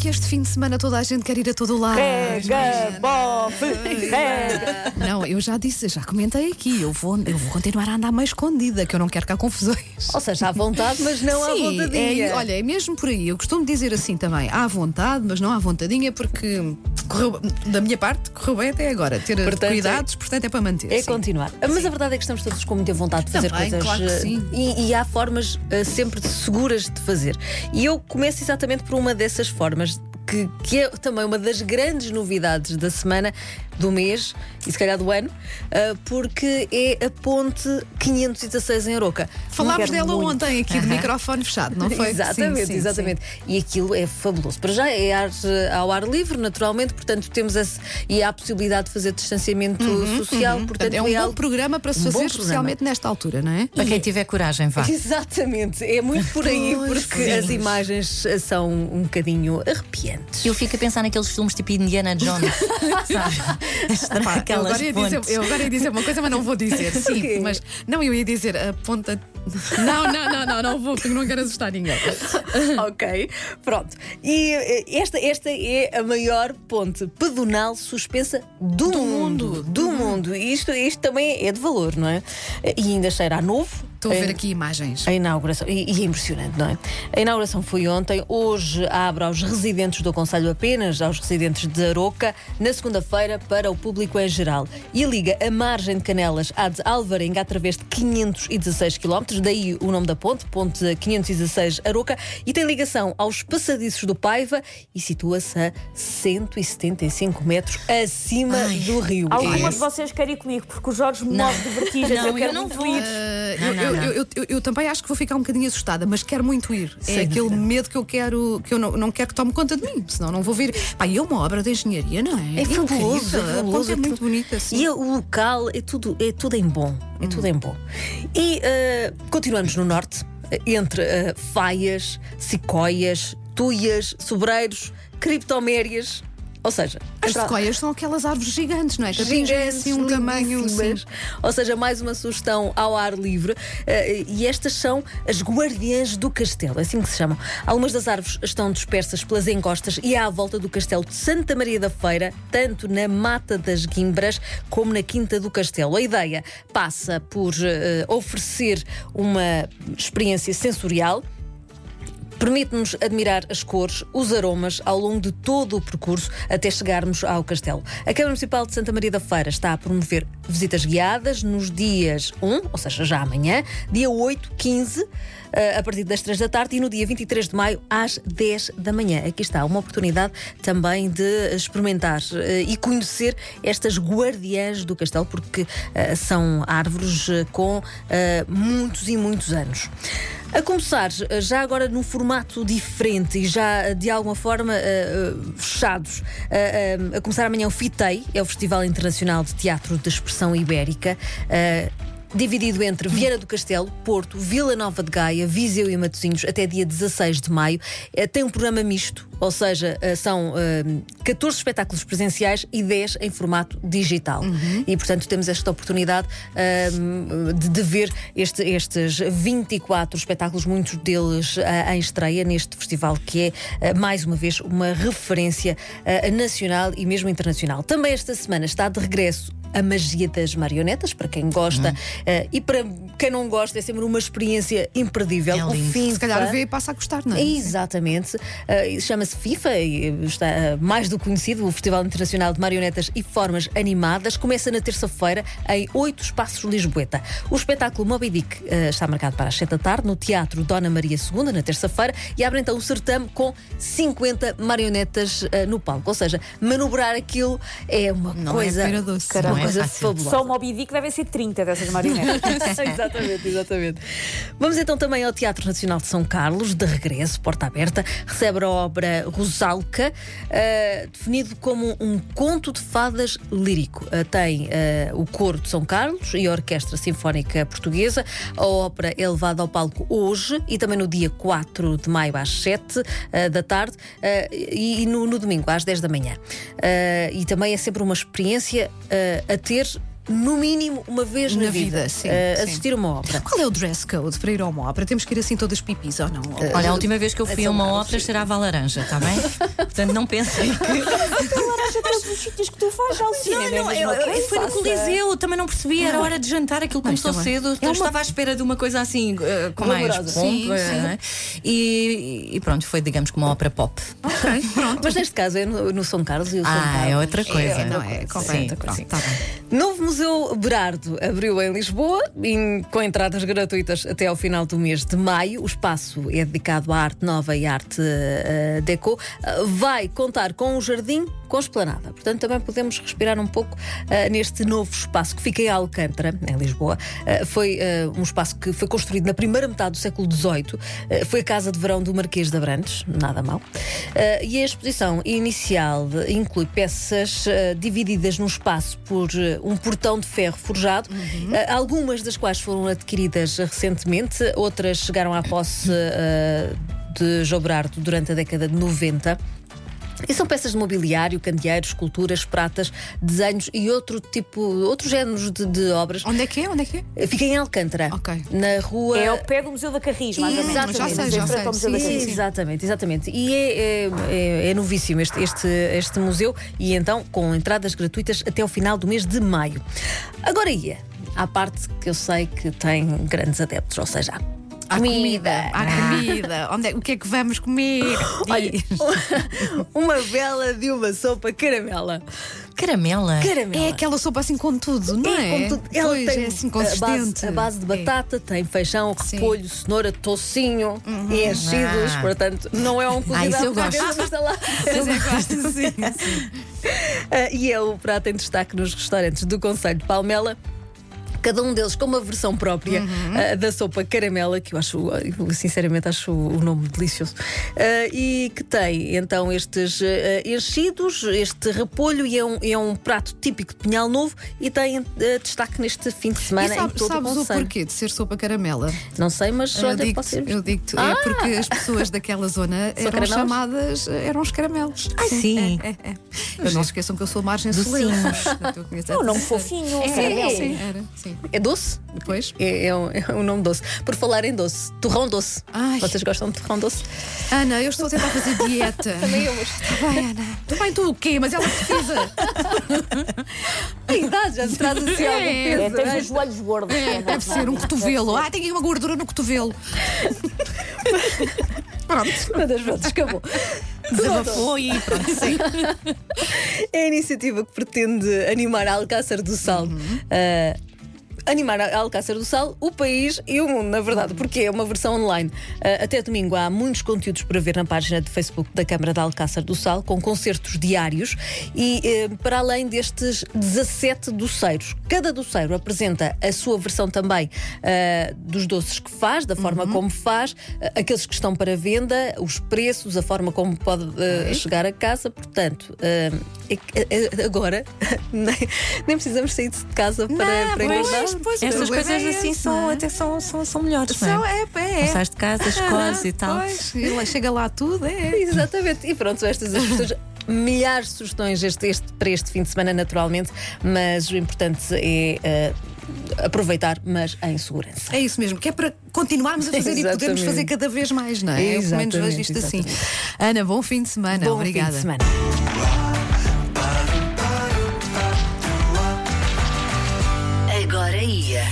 que este fim de semana toda a gente quer ir a todo lado. Pega, bofe, pega. Não, eu já disse, já comentei aqui. Eu vou, eu vou continuar a andar meio escondida, que eu não quero cá confusões. Ou seja, à vontade, mas não à Sim, vontadinha. é, olha, é mesmo por aí. Eu costumo dizer assim também, à vontade, mas não à vontadinha, porque correu- da minha parte correu bem até agora. Ter Portanto, cuidados, portanto, é para manter. É sim. continuar. Mas a verdade é que estamos todos com muita vontade de fazer Também, coisas. claro que eh, sim. E, e há formas eh, sempre seguras de fazer. E eu começo exatamente por uma dessas formas. there's Que, que é também uma das grandes novidades da semana, do mês e se calhar do ano, eh, porque é a ponte 516 em Aroca. Falámos dela muito. ontem aqui de microfone fechado, não foi? Exatamente, Sim, sim, exatamente. E aquilo é fabuloso. Para já é ar, ao ar livre, naturalmente, portanto temos esse, e há a possibilidade de fazer distanciamento social, sim. portanto é um bom algo- programa para se um bom fazer, especialmente nesta altura, não é? Para quem tiver coragem, vá. Exatamente, é muito por aí, porque as imagens são um bocadinho arrepiantes. Eu fico a pensar naqueles filmes tipo Indiana Jones, sabe? Pá, eu, agora ia dizer, eu agora ia dizer uma coisa, mas não vou dizer. Sim, mas não, eu ia dizer a ponta. Não, não, não, não, não vou, porque não quero assustar ninguém. ok, pronto. E eh, esta, esta é a maior ponte pedonal suspensa do, mundo. Do mundo. E isto, isto também é de valor, não é? E ainda cheira a novo. Estou a ver aqui imagens. A inauguração, e, e é impressionante, não é? A inauguração foi ontem, hoje abre aos residentes do Conselho apenas, aos residentes de Aroca, na segunda-feira para o público em geral. E liga a margem de Canelas à de Alvarenga através de 516 km, daí o nome da ponte, ponte 516 Aroca, e tem ligação aos passadiços do Paiva e situa-se a 175 metros acima do rio. Alguma É de vocês quer ir comigo? Porque o Jorge me move de vertigens. Não, eu quero eu não muito vou. ir. Uh, Não, eu, não, eu- eu- eu- também acho que vou ficar um bocadinho assustada, mas quero muito ir. Sem é aquele medo que eu quero, que eu não, não quero que tome conta de mim, senão não vou vir. Pá, e é uma obra de engenharia, não é? É fabuloso, é A fabuloso. é muito bonita, sim. E o local é tudo, é tudo em bom. É tudo em bom. E eh, continuamos no norte, eh, entre eh, faias, sicóias, tuias, sobreiros, criptomérias. Ou seja, As Astral- sequoias são aquelas árvores gigantes, não é? Gigantes, assim um tamanho. Sim. Ou seja, mais uma sugestão ao ar livre. eh, e estas são as guardiãs do castelo, é assim que se chamam. Algumas das árvores estão dispersas pelas encostas e à volta do castelo de Santa Maria da Feira, tanto na Mata das Guimbras como na Quinta do Castelo. A ideia passa por eh, oferecer uma experiência sensorial. Permite-nos admirar as cores, os aromas ao longo de todo o percurso até chegarmos ao castelo. A Câmara Municipal de Santa Maria da Feira está a promover visitas guiadas nos dias 1, ou seja, já amanhã, dia 8, 15, eh, a partir das 3 da tarde e no dia 23 de maio às 10 da manhã. Aqui está uma oportunidade também de experimentar eh, e conhecer estas guardiãs do castelo, porque eh, são árvores com muitos e muitos anos. A começar, já agora num formato diferente e já eh, de alguma forma eh, fechados, eh, eh, a começar amanhã o FITEI, é o Festival Internacional de Teatro de Expressão Ibérica. Eh, Dividido entre Vieira do Castelo, Porto, Vila Nova de Gaia, Viseu e Matosinhos até dia 16 de maio. Eh, Tem um programa misto, ou seja, eh, são eh, 14 espetáculos presenciais e 10 em formato digital. E, portanto, temos esta oportunidade eh, de, ver este- estes 24 espetáculos, muitos deles eh, em estreia neste festival, que é, eh, mais uma vez, uma referência eh, nacional e mesmo internacional. Também esta semana está de regresso a magia das marionetas, para quem gosta, eh, e para quem não gosta, é sempre uma experiência imperdível. É o fim Se calhar vê e passa a gostar, não é? Exatamente. Uh, Chama-se FIFA e está uh, mais do conhecido, o Festival Internacional de Marionetas e Formas Animadas. Começa na terça-feira em oito espaços Lisboeta. O espetáculo Moby Dick uh, está marcado para as 7 da tarde no Teatro Dona Maria II, na terça-feira, e abre então o certame com 50 marionetas uh, no palco. Ou seja, manobrar aquilo é uma Não é coisa, Não é coisa fácil. fabulosa. Só o Moby Dick devem ser 30 dessas marionetas. exatamente, exatamente. Vamos então também ao Teatro Nacional de São Carlos, de regresso, porta aberta, recebe a obra Rosalca, eh, definido como um conto de fadas lírico. Eh, tem eh, o coro de São Carlos e a Orquestra Sinfónica Portuguesa. A ópera é levada ao palco hoje e também no dia 4 de maio às 7 eh, da tarde e, no, no domingo às 10 da manhã. E também é sempre uma experiência a ter no mínimo, uma vez na, Na vida, sim, eh, sim. assistir a uma ópera. Qual é o dress code para ir a uma ópera? Temos que ir assim todas pipis ou não? Olha, a última vez que eu fui a uma Carlos. ópera cheirava a laranja, está bem? Portanto, não pensei que. Laranja todos os sítios que tu fazes ao cinema. é a mesma eu- eu- foi no Coliseu, também não percebi, era hora de jantar, aquilo começou bem. cedo. Eu estava à espera de uma coisa assim, eh, com mais pompa. Sim, sim. E, e pronto, foi, digamos, como uma ópera pop. Ok, pronto. Mas neste caso é no, São Carlos e o São Ah, Carlos. é outra coisa. não é? Sim, Completa, pronto, sim. Museu Berardo abriu em Lisboa, em- com entradas gratuitas até ao final do mês de maio. O espaço é dedicado à arte nova e arte eh, deco. Eh, vai contar com um jardim com esplanada. Portanto, também podemos respirar um pouco eh, neste novo espaço que fica em Alcântara, em Lisboa. Eh, foi eh, um espaço que foi construído na primeira metade do século XVIII. Foi a casa de verão do Marquês de Abrantes, nada mal. E a exposição inicial de- inclui peças divididas num espaço por um portão de ferro forjado, eh, algumas das quais foram adquiridas recentemente, outras chegaram à posse de João Berardo durante a década de 90. E são peças de mobiliário, candeeiros, esculturas, pratas, desenhos e outro tipo, outros géneros de, de obras. Onde é que é? Onde é que é? Fica em Alcântara, Ok. na rua. É ao pé do Museu da Carris, mais ou menos. Exatamente. Já sei, Em já sei. da Carris. sim. Exatamente, exatamente. E é, é, é- é novíssimo este, este, este museu e então com entradas gratuitas até o final do mês de maio. Agora ia à parte que eu sei que tem grandes adeptos, ou seja, Há comida. Há comida. Onde é, o que é que vamos comer? Olha, uma bela de uma sopa caramela. Caramela. Caramela. É aquela sopa assim com tudo, não é? com tudo. Ela Pois, tem é assim a consistente. base, a base de É. batata, tem feijão, Sim. repolho, cenoura, tocinho e enchidos. Ah. Portanto, não é um cozido Ah, isso eu gosto. portuguesa, mas eu gosto, sim. Ah, e é o prato em destaque nos restaurantes do Conselho de Palmela. Cada um deles com uma versão própria ah, da sopa caramela, que eu acho, eu sinceramente acho o nome delicioso. Ah, e que tem então estes ah, enchidos, este repolho, e é um, é um prato típico de Pinhal Novo e tem destaque neste fim de E semana em sabe- todo o sabes o Conselho. porquê de ser sopa caramela? Não sei, mas Eu olha, digo-te, pode ser. eu digo-te. Ah! É porque as pessoas daquela zona eram caramelos? chamadas, eram os caramelos. Ah, sim. É, é, é. Mas não se esqueçam que eu sou margem. É É um nome fofinho. É. caramelo. Sim, era. Sim. É doce? Depois? É, é um, é um nome doce. Por falar em doce, torrão doce. Ai. Vocês gostam de torrão doce? Ana, eu estou a tentar fazer dieta. Também eu, mas Tá bem, Ana. Tu bem, tu o quê? Mas ela precisa. a idade já te traz assim algum É, peso. É, tens os joelhos gordos. É, deve ser um cotovelo. Ah, tem aqui uma gordura no cotovelo. Pronto. Uma das voltas acabou. Desabafou e pronto. Sim. É a iniciativa que pretende animar a Alcácer do Sal. Ah, animar a Alcácer do Sal, o país e o mundo, na verdade, porque é uma versão online. Ah, até domingo há muitos conteúdos para ver na página de Facebook da Câmara de Alcácer do Sal, com concertos diários e eh, para além destes 17 doceiros. Cada doceiro apresenta a sua versão também ah, dos doces que faz, da forma como faz, ah, aqueles que estão para venda, os preços, a forma como pode ah, chegar a casa. Portanto, é agora nem, precisamos sair de casa para, para pois, engordar. Pois, Estas problema coisas é assim esse, são, é? até são, são, são melhores. São, não é? é, é. Sais de casa, escolhes e tal. Pois, e lá- chega lá tudo, é. Exatamente. E pronto, estas as pessoas. Milhares de sugestões este, este- para este fim de semana, naturalmente, mas o importante é eh, aproveitar, mas em segurança. É isso mesmo, que é para continuarmos a fazer e podermos Exatamente. fazer cada vez mais, não é? Eu pelo menos Exatamente, vejo isto assim. exatamente. Ana, bom fim de semana. Bom Obrigada. fim de semana. Agora ia.